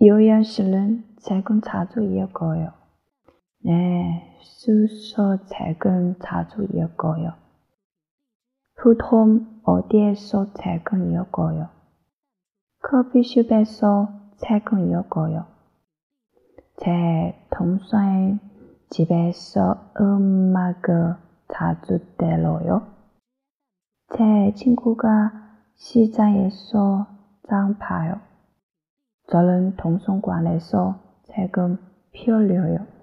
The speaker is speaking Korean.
요연 씨는 책은 자주 읽어요. 네, 수서 책은 자주 읽어요. 보통 어디에서 책은 읽어요? 커피숍에서 책은 읽어요. 제 동생 집에서 음악을 자주 들어요. 제 친구가 시장에서 장 봐요. 저는 동성관에서 책은 펴려요.